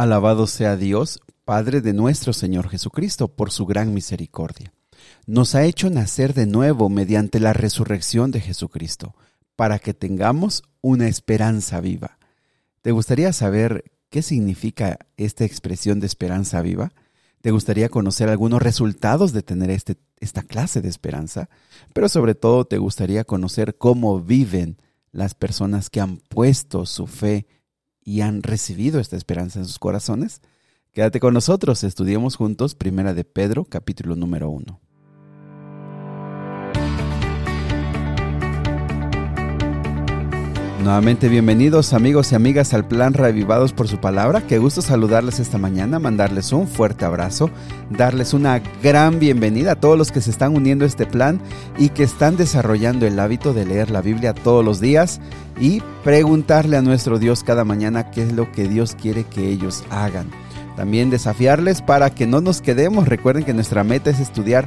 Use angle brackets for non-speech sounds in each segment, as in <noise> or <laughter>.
Alabado sea Dios, Padre de nuestro Señor Jesucristo, por su gran misericordia. Nos ha hecho nacer de nuevo mediante la resurrección de Jesucristo, para que tengamos una esperanza viva. ¿Te gustaría saber qué significa esta expresión de esperanza viva? ¿Te gustaría conocer algunos resultados de tener este, esta clase de esperanza? Pero sobre todo te gustaría conocer cómo viven las personas que han puesto su fe y han recibido esta esperanza en sus corazones? Quédate con nosotros, estudiemos juntos Primera de Pedro, capítulo número 1. Nuevamente bienvenidos amigos y amigas al plan Revivados por su palabra. Qué gusto saludarles esta mañana, mandarles un fuerte abrazo, darles una gran bienvenida a todos los que se están uniendo a este plan y que están desarrollando el hábito de leer la Biblia todos los días y preguntarle a nuestro Dios cada mañana qué es lo que Dios quiere que ellos hagan. También desafiarles para que no nos quedemos. Recuerden que nuestra meta es estudiar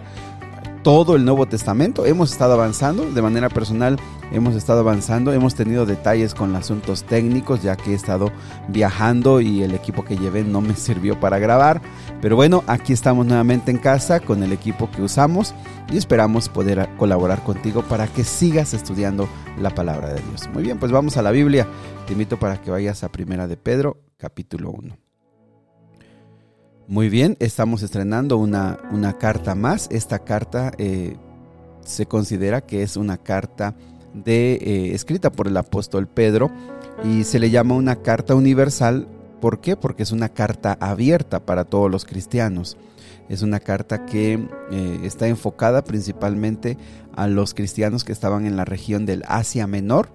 todo el Nuevo Testamento. Hemos estado avanzando de manera personal, hemos estado avanzando, hemos tenido detalles con asuntos técnicos ya que he estado viajando y el equipo que llevé no me <laughs> sirvió para grabar. Pero bueno, aquí estamos nuevamente en casa con el equipo que usamos y esperamos poder colaborar contigo para que sigas estudiando la palabra de Dios. Muy bien, pues vamos a la Biblia. Te invito para que vayas a Primera de Pedro, capítulo 1. Muy bien, estamos estrenando una, una carta más. Esta carta eh, se considera que es una carta de, eh, escrita por el apóstol Pedro y se le llama una carta universal. ¿Por qué? Porque es una carta abierta para todos los cristianos. Es una carta que eh, está enfocada principalmente a los cristianos que estaban en la región del Asia Menor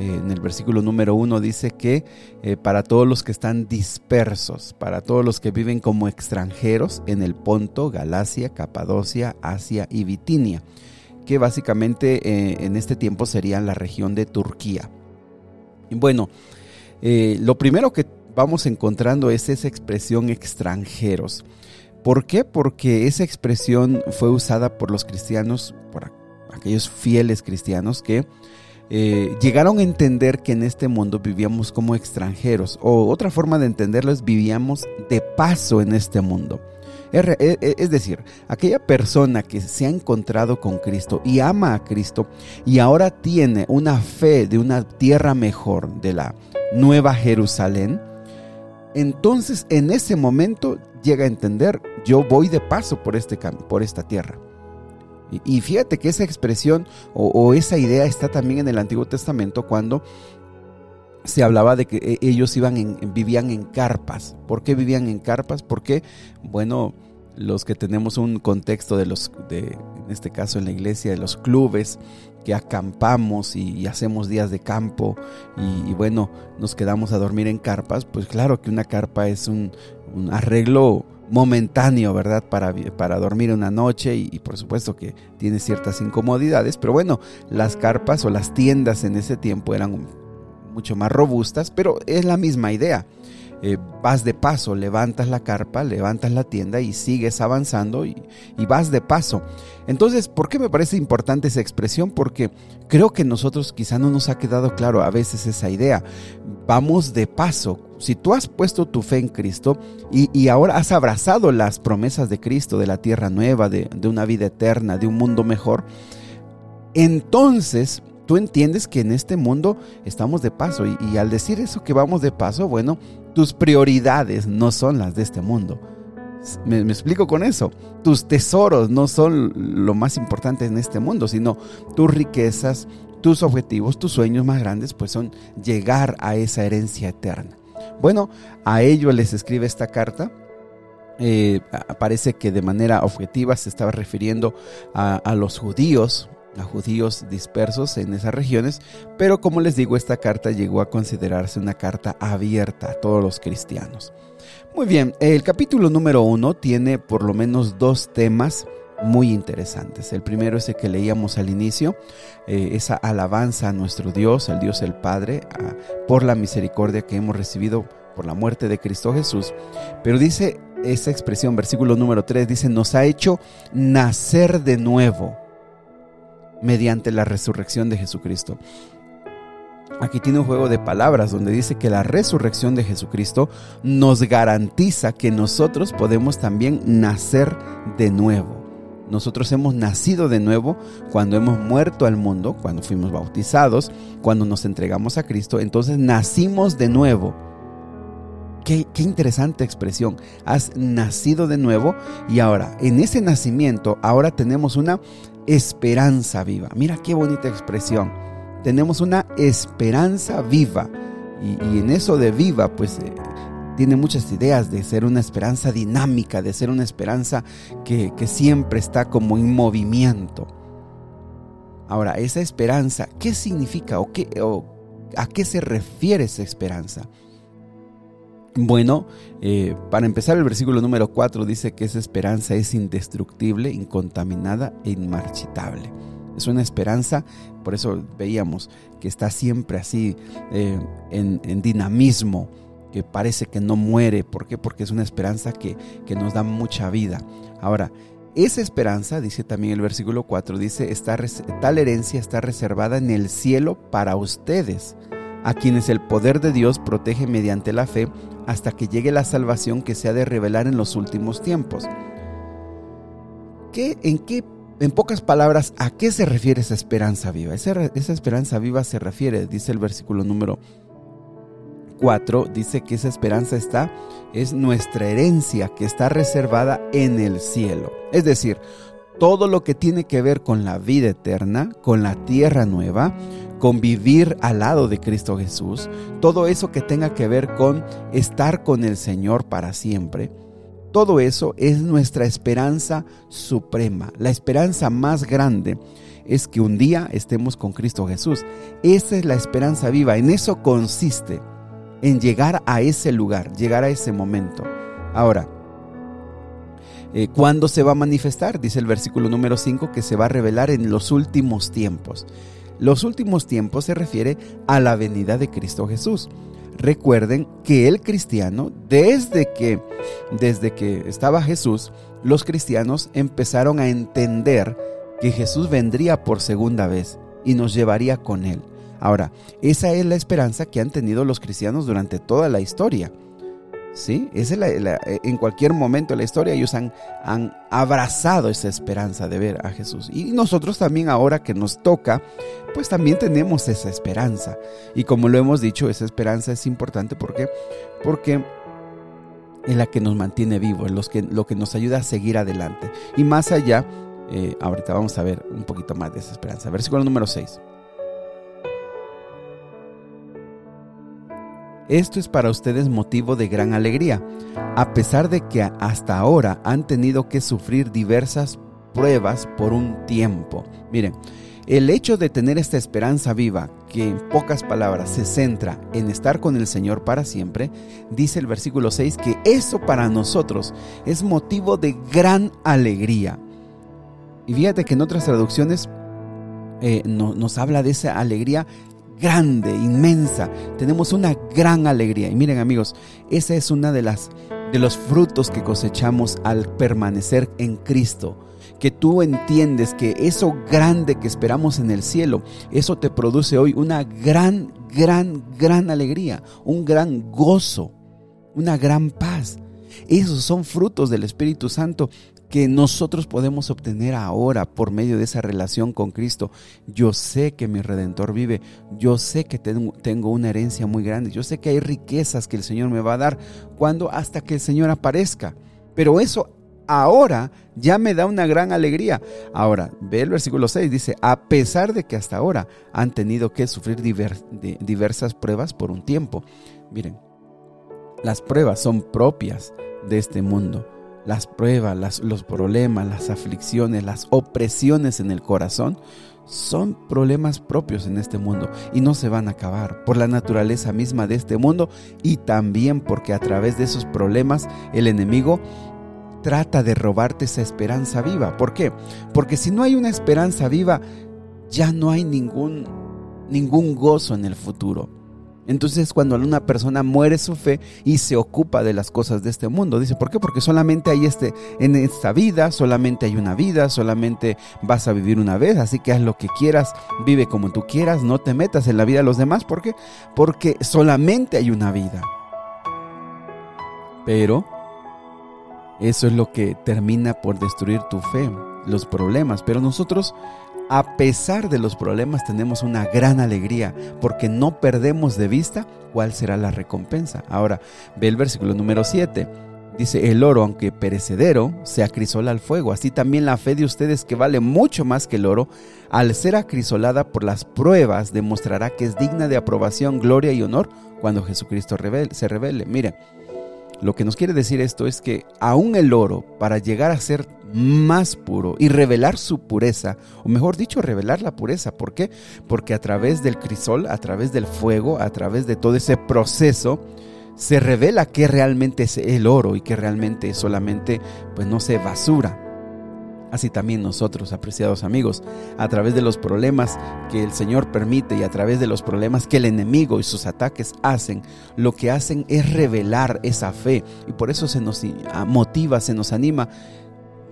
eh, en el versículo número uno dice que eh, para todos los que están dispersos, para todos los que viven como extranjeros en el Ponto, Galacia, Capadocia, Asia y Bitinia, que básicamente eh, en este tiempo serían la región de Turquía. Bueno, lo primero que vamos encontrando es esa expresión extranjeros. ¿Por qué? Porque esa expresión fue usada por los cristianos, por aquellos fieles cristianos que eh, llegaron a entender que en este mundo vivíamos como extranjeros, o otra forma de entenderlo es vivíamos de paso en este mundo. E, e, es decir, aquella persona que se ha encontrado con Cristo y ama a Cristo y ahora tiene una fe de una tierra mejor, de la nueva Jerusalén, entonces en ese momento llega a entender, yo voy de paso por, este, por esta tierra. Y, fíjate que esa expresión o, esa idea está también en el Antiguo Testamento cuando se hablaba de que e, ellos iban vivían en carpas. ¿Por qué vivían en carpas? Porque, bueno, los que tenemos un contexto de los, de, en este caso en la iglesia, de los clubes, que acampamos y, hacemos días de campo y, bueno, nos quedamos a dormir en carpas, pues claro que una carpa es un arreglo momentáneo, ¿verdad? Para, para dormir una noche y, por supuesto que tiene ciertas incomodidades, pero bueno, las carpas o las tiendas en ese tiempo eran mucho más robustas, pero es la misma idea. Eh, vas de paso, levantas la carpa, levantas la tienda y sigues avanzando y, y, vas de paso. Entonces, ¿por qué me parece importante esa expresión? Porque creo que nosotros quizá no nos ha quedado claro a veces esa idea. Vamos de paso. Si tú has puesto tu fe en Cristo y, ahora has abrazado las promesas de Cristo, de la tierra nueva, de, una vida eterna, de un mundo mejor, entonces tú entiendes que en este mundo estamos de paso y, y, al decir eso que vamos de paso, bueno, tus prioridades no son las de este mundo. Me, explico con eso. Tus tesoros no son lo más importante en este mundo, sino tus riquezas, tus objetivos, tus sueños más grandes, pues son llegar a esa herencia eterna. Bueno, a ello les escribe esta carta. Eh, parece que de manera objetiva se estaba refiriendo a los judíos, a judíos dispersos en esas regiones, pero como les digo, esta carta llegó a considerarse una carta abierta a todos los cristianos. Muy bien, el capítulo número uno tiene por lo menos dos temas muy interesantes. El primero es el que leíamos al inicio, eh, esa alabanza a nuestro Dios, al Dios el Padre, por la misericordia que hemos recibido por la muerte de Cristo Jesús. Pero dice esa expresión, versículo número 3, dice, nos ha hecho nacer de nuevo mediante la resurrección de Jesucristo. Aquí tiene un juego de palabras donde dice que la resurrección de Jesucristo nos garantiza que nosotros podemos también nacer de nuevo. Nosotros hemos nacido de nuevo cuando hemos muerto al mundo, cuando fuimos bautizados, cuando nos entregamos a Cristo, entonces nacimos de nuevo. Qué, interesante expresión. Has nacido de nuevo y ahora, en ese nacimiento, ahora tenemos una esperanza viva. Mira qué bonita expresión tenemos una esperanza viva. Y, en eso de viva, pues eh, tiene muchas ideas de ser una esperanza dinámica, de ser una esperanza que, siempre está como en movimiento. Ahora, esa esperanza, ¿qué significa o, qué, o a qué se refiere esa esperanza? Bueno, eh, para empezar el versículo número 4 dice que esa esperanza es indestructible, incontaminada e inmarchitable. Es una esperanza, por eso veíamos que está siempre así eh, en, dinamismo, que parece que no muere. ¿Por qué? Porque es una esperanza que, que nos da mucha vida. Ahora, esa esperanza, dice también el versículo 4, dice, está, tal herencia está reservada en el cielo para ustedes, a quienes el poder de Dios protege mediante la fe hasta que llegue la salvación que se ha de revelar en los últimos tiempos. ¿Qué, ¿En qué en pocas palabras, ¿a qué se refiere esa esperanza viva? Esa, esperanza viva se refiere, dice el versículo número 4, dice que esa esperanza está, es nuestra herencia que está reservada en el cielo. Es decir, todo lo que tiene que ver con la vida eterna, con la tierra nueva, con vivir al lado de Cristo Jesús, todo eso que tenga que ver con estar con el Señor para siempre, todo eso es nuestra esperanza suprema. La esperanza más grande es que un día estemos con Cristo Jesús. Esa es la esperanza viva. En eso consiste, en llegar a ese lugar, llegar a ese momento. Ahora, eh, ¿cuándo se va a manifestar? Dice el versículo número 5 que se va a revelar en los últimos tiempos. Los últimos tiempos se refiere a la venida de Cristo Jesús. Recuerden que el cristiano, desde que, desde que estaba Jesús, los cristianos empezaron a entender que Jesús vendría por segunda vez y nos llevaría con él. Ahora, esa es la esperanza que han tenido los cristianos durante toda la historia. ¿sí? Es en cualquier momento de la historia ellos han, han abrazado esa esperanza de ver a Jesús. Y nosotros también ahora que nos toca, pues también tenemos esa esperanza. Y como lo hemos dicho, esa esperanza es importante porque, porque es la que nos mantiene vivos, es que, lo que nos ayuda a seguir adelante. Y más allá, eh, ahorita vamos a ver un poquito más de esa esperanza. Versículo número 6. Esto es para ustedes motivo de gran alegría, a pesar de que hasta ahora han tenido que sufrir diversas pruebas por un tiempo. Miren, el hecho de tener esta esperanza viva, que en pocas palabras se centra en estar con el Señor para siempre, dice el versículo 6 que eso para nosotros es motivo de gran alegría. Y fíjate que en otras traducciones eh, nos habla de esa alegría grande, inmensa. Tenemos una gran alegría. Y miren amigos, esa es una de las de los frutos que cosechamos al permanecer en Cristo. Que tú entiendes que eso grande que esperamos en el cielo, eso te produce hoy una gran, gran, gran alegría, un gran gozo, una gran paz. Esos son frutos del Espíritu Santo que nosotros podemos obtener ahora por medio de esa relación con Cristo. Yo sé que mi redentor vive, yo sé que tengo una herencia muy grande, yo sé que hay riquezas que el Señor me va a dar cuando hasta que el Señor aparezca. Pero eso ahora ya me da una gran alegría. Ahora, ve el versículo 6, dice, a pesar de que hasta ahora han tenido que sufrir diversas pruebas por un tiempo. Miren, las pruebas son propias de este mundo las pruebas, los problemas, las aflicciones, las opresiones en el corazón son problemas propios en este mundo y no se van a acabar por la naturaleza misma de este mundo y también porque a través de esos problemas el enemigo trata de robarte esa esperanza viva. ¿Por qué? Porque si no hay una esperanza viva, ya no hay ningún, ningún gozo en el futuro. Entonces cuando una persona muere su fe y se ocupa de las cosas de este mundo, dice, ¿por qué? Porque solamente hay este, en esta vida, solamente hay una vida, solamente vas a vivir una vez, así que haz lo que quieras, vive como tú quieras, no te metas en la vida de los demás, ¿por qué? Porque solamente hay una vida. Pero eso es lo que termina por destruir tu fe, los problemas, pero nosotros a pesar de los problemas tenemos una gran alegría porque no perdemos de vista cuál será la recompensa. Ahora, ve el versículo número 7. Dice, el oro, aunque perecedero, se acrisola al fuego. Así también la fe de ustedes, que vale mucho más que el oro, al ser acrisolada por las pruebas, demostrará que es digna de aprobación, gloria y honor cuando Jesucristo se revele. Mire, lo que nos quiere decir esto es que aún el oro, para llegar a ser más puro y revelar su pureza, o mejor dicho, revelar la pureza, ¿por qué? Porque a través del crisol, a través del fuego, a través de todo ese proceso, se revela que realmente es el oro y que realmente solamente, pues no sé, basura. Así también nosotros, apreciados amigos, a través de los problemas que el Señor permite y a través de los problemas que el enemigo y sus ataques hacen, lo que hacen es revelar esa fe. Y por eso se nos motiva, se nos anima.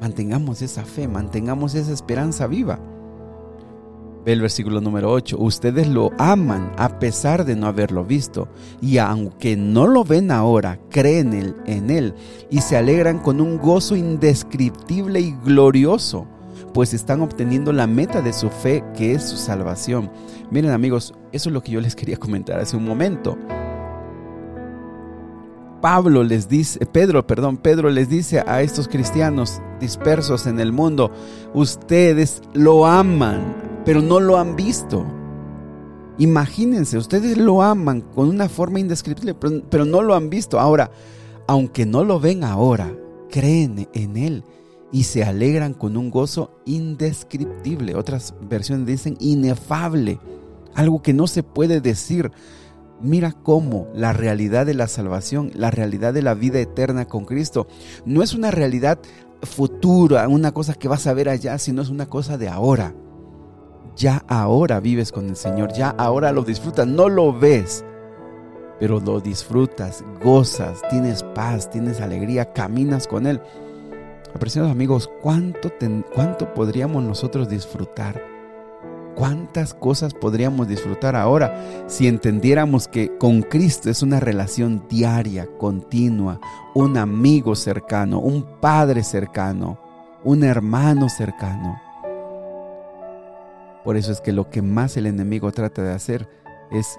Mantengamos esa fe, mantengamos esa esperanza viva. Ve el versículo número 8. Ustedes lo aman a pesar de no haberlo visto. Y aunque no lo ven ahora, creen en él y se alegran con un gozo indescriptible y glorioso, pues están obteniendo la meta de su fe, que es su salvación. Miren amigos, eso es lo que yo les quería comentar hace un momento. Pablo les dice, Pedro, perdón, Pedro les dice a estos cristianos dispersos en el mundo, ustedes lo aman pero no lo han visto. Imagínense, ustedes lo aman con una forma indescriptible, pero, no lo han visto. Ahora, aunque no lo ven ahora, creen en Él y se alegran con un gozo indescriptible. Otras versiones dicen inefable, algo que no se puede decir. Mira cómo la realidad de la salvación, la realidad de la vida eterna con Cristo, no es una realidad futura, una cosa que vas a ver allá, sino es una cosa de ahora ya ahora vives con el Señor, ya ahora lo disfrutas, no lo ves, pero lo disfrutas, gozas, tienes paz, tienes alegría, caminas con Él. Apreciados amigos, ¿cuánto, ¿cuánto podríamos nosotros disfrutar? ¿Cuántas cosas podríamos disfrutar ahora si entendiéramos que con Cristo es una relación diaria, continua, un amigo cercano, un padre cercano, un hermano cercano? Por eso es que lo que más el enemigo trata de hacer es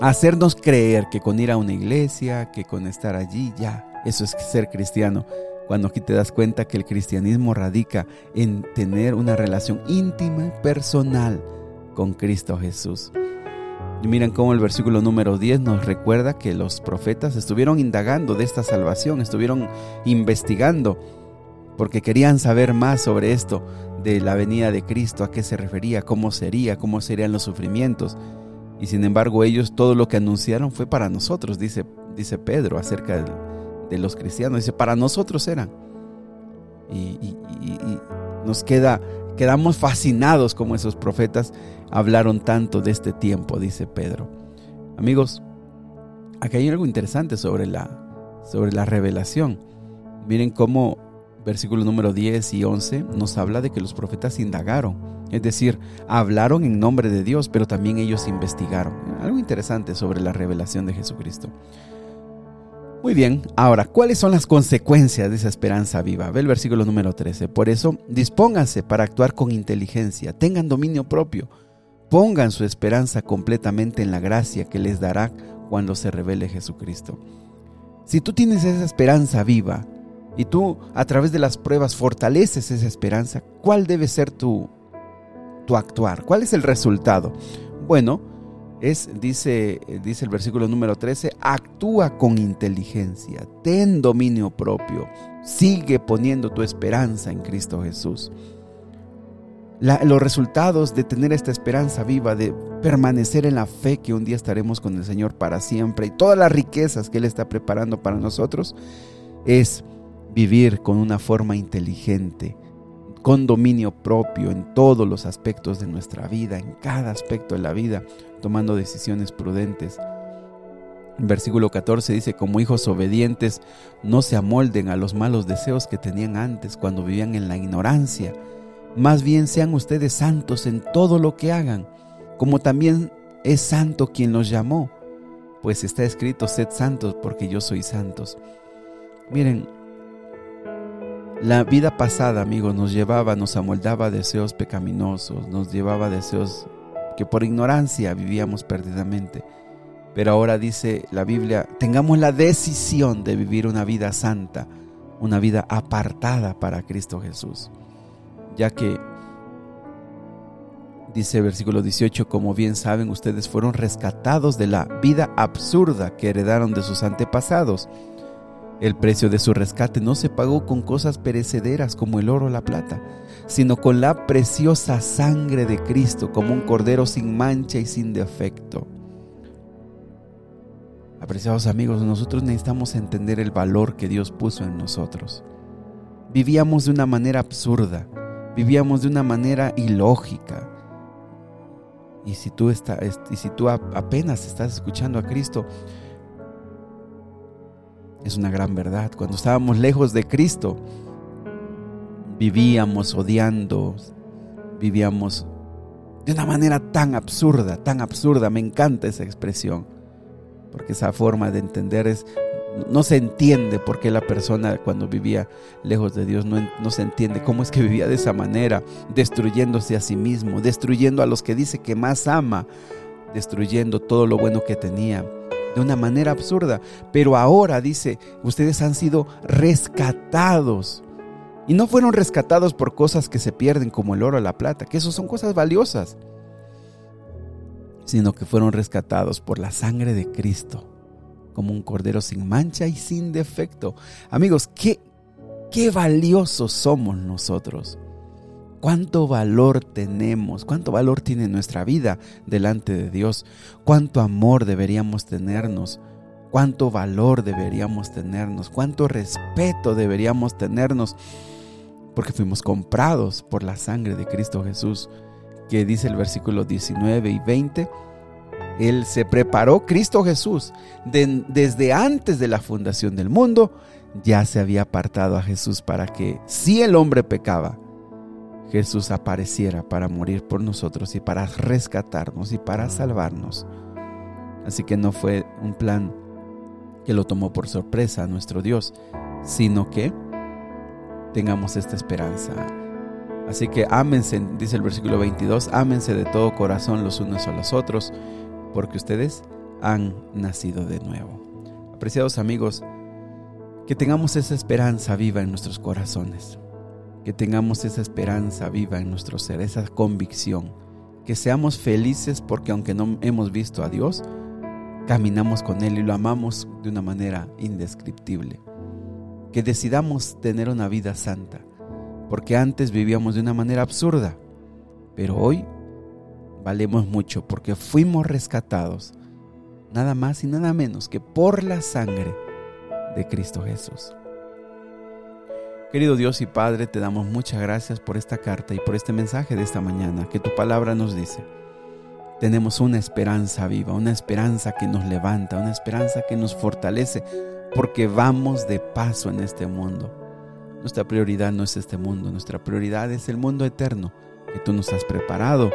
hacernos creer que con ir a una iglesia, que con estar allí, ya, eso es ser cristiano. Cuando aquí te das cuenta que el cristianismo radica en tener una relación íntima y personal con Cristo Jesús. Y miren cómo el versículo número 10 nos recuerda que los profetas estuvieron indagando de esta salvación, estuvieron investigando porque querían saber más sobre esto de la venida de Cristo, a qué se refería, cómo sería, cómo serían los sufrimientos. Y sin embargo ellos todo lo que anunciaron fue para nosotros, dice, dice Pedro acerca de, los cristianos. Dice, para nosotros eran. Y, nos queda, quedamos fascinados como esos profetas hablaron tanto de este tiempo, dice Pedro. Amigos, aquí hay algo interesante sobre la, sobre la revelación. Miren cómo versículo número 10 y 11 nos habla de que los profetas indagaron, es decir, hablaron en nombre de Dios, pero también ellos investigaron. Algo interesante sobre la revelación de Jesucristo. Muy bien, ahora, ¿cuáles son las consecuencias de esa esperanza viva? Ve el versículo número 13. Por eso, dispónganse para actuar con inteligencia, tengan dominio propio, pongan su esperanza completamente en la gracia que les dará cuando se revele Jesucristo. Si tú tienes esa esperanza viva, y tú a través de las pruebas fortaleces esa esperanza, ¿cuál debe ser tu, tu actuar? ¿Cuál es el resultado? Bueno, es, dice, dice el versículo número 13, actúa con inteligencia, ten dominio propio, sigue poniendo tu esperanza en Cristo Jesús. los resultados de tener esta esperanza viva, de permanecer en la fe que un día estaremos con el Señor para siempre y todas las riquezas que Él está preparando para nosotros, es vivir con una forma inteligente, con dominio propio en todos los aspectos de nuestra vida, en cada aspecto de la vida, tomando decisiones prudentes. En versículo 14 dice, como hijos obedientes, no se amolden a los malos deseos que tenían antes cuando vivían en la ignorancia. Más bien sean ustedes santos en todo lo que hagan, como también es santo quien los llamó. Pues está escrito, sed santos porque yo soy santos. Miren, la vida pasada, amigos, nos llevaba, nos amoldaba deseos pecaminosos, nos llevaba deseos que por ignorancia vivíamos perdidamente. Pero ahora dice la Biblia, tengamos la decisión de vivir una vida santa, una vida apartada para Cristo Jesús. Ya que, dice versículo 18, como bien saben, ustedes fueron rescatados de la vida absurda que heredaron de sus antepasados el precio de su rescate no se pagó con cosas perecederas como el oro o la plata, sino con la preciosa sangre de Cristo, como un cordero sin mancha y sin defecto. Apreciados amigos, nosotros necesitamos entender el valor que Dios puso en nosotros. Vivíamos de una manera absurda, vivíamos de una manera ilógica. Y si tú, está, y si tú apenas estás escuchando a Cristo, es una gran verdad. Cuando estábamos lejos de Cristo, vivíamos odiando, vivíamos de una manera tan absurda, tan absurda. Me encanta esa expresión, porque esa forma de entender es, no se entiende por qué la persona cuando vivía lejos de Dios no, no, se entiende cómo es que vivía de esa manera, destruyéndose a sí mismo, destruyendo a los que dice que más ama, destruyendo todo lo bueno que tenía de una manera absurda. Pero ahora dice, ustedes han sido rescatados. Y no fueron rescatados por cosas que se pierden como el oro o la plata, que eso son cosas valiosas, sino que fueron rescatados por la sangre de Cristo, como un cordero sin mancha y sin defecto. Amigos, qué, qué valiosos somos nosotros cuánto valor tenemos, cuánto valor tiene nuestra vida delante de Dios, cuánto amor deberíamos tenernos, cuánto valor deberíamos tenernos, cuánto respeto deberíamos tenernos, porque fuimos comprados por la sangre de Cristo Jesús, que dice el versículo 19 y 20. Él se preparó, Cristo Jesús, desde antes de la fundación del mundo, ya se había apartado a Jesús para que si el hombre pecaba, Jesús apareciera para morir por nosotros y para rescatarnos y para salvarnos. Así que no fue un plan que lo tomó por sorpresa a nuestro Dios, sino que tengamos esta esperanza. Así que ámense, dice el versículo 22, ámense de todo corazón los unos a los otros, porque ustedes han nacido de nuevo. Apreciados amigos, que tengamos esa esperanza viva en nuestros corazones que tengamos esa esperanza viva en nuestro ser, esa convicción, que seamos felices porque aunque no hemos visto a Dios, caminamos con Él y lo amamos de una manera indescriptible. Que decidamos tener una vida santa, porque antes vivíamos de una manera absurda, pero hoy valemos mucho porque fuimos rescatados, nada más y nada menos que por la sangre de Cristo Jesús. Querido Dios y Padre, te damos muchas gracias por esta carta y por este mensaje de esta mañana que tu palabra nos dice. Tenemos una esperanza viva, una esperanza que nos levanta, una esperanza que nos fortalece, porque vamos de paso en este mundo. Nuestra prioridad no es este mundo, nuestra prioridad es el mundo eterno que tú nos has preparado.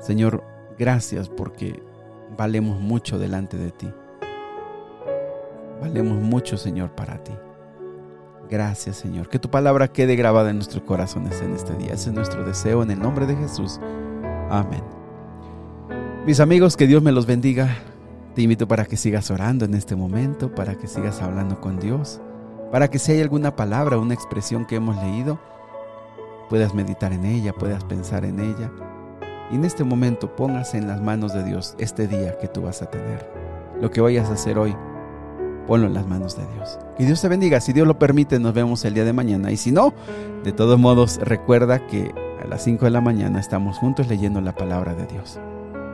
Señor, gracias porque valemos mucho delante de ti. Valemos mucho, Señor, para ti. Gracias Señor. Que tu palabra quede grabada en nuestros corazones en este día. Ese es nuestro deseo en el nombre de Jesús. Amén. Mis amigos, que Dios me los bendiga. Te invito para que sigas orando en este momento, para que sigas hablando con Dios, para que si hay alguna palabra, una expresión que hemos leído, puedas meditar en ella, puedas pensar en ella. Y en este momento pongas en las manos de Dios este día que tú vas a tener. Lo que vayas a hacer hoy, ponlo en las manos de Dios. Que Dios te bendiga. Si Dios lo permite, nos vemos el día de mañana. Y si no, de todos modos, recuerda que a las 5 de la mañana estamos juntos leyendo la palabra de Dios.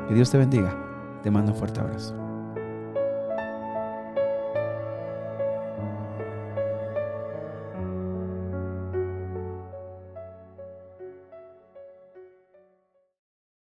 Que Dios te bendiga. Te mando un fuerte abrazo.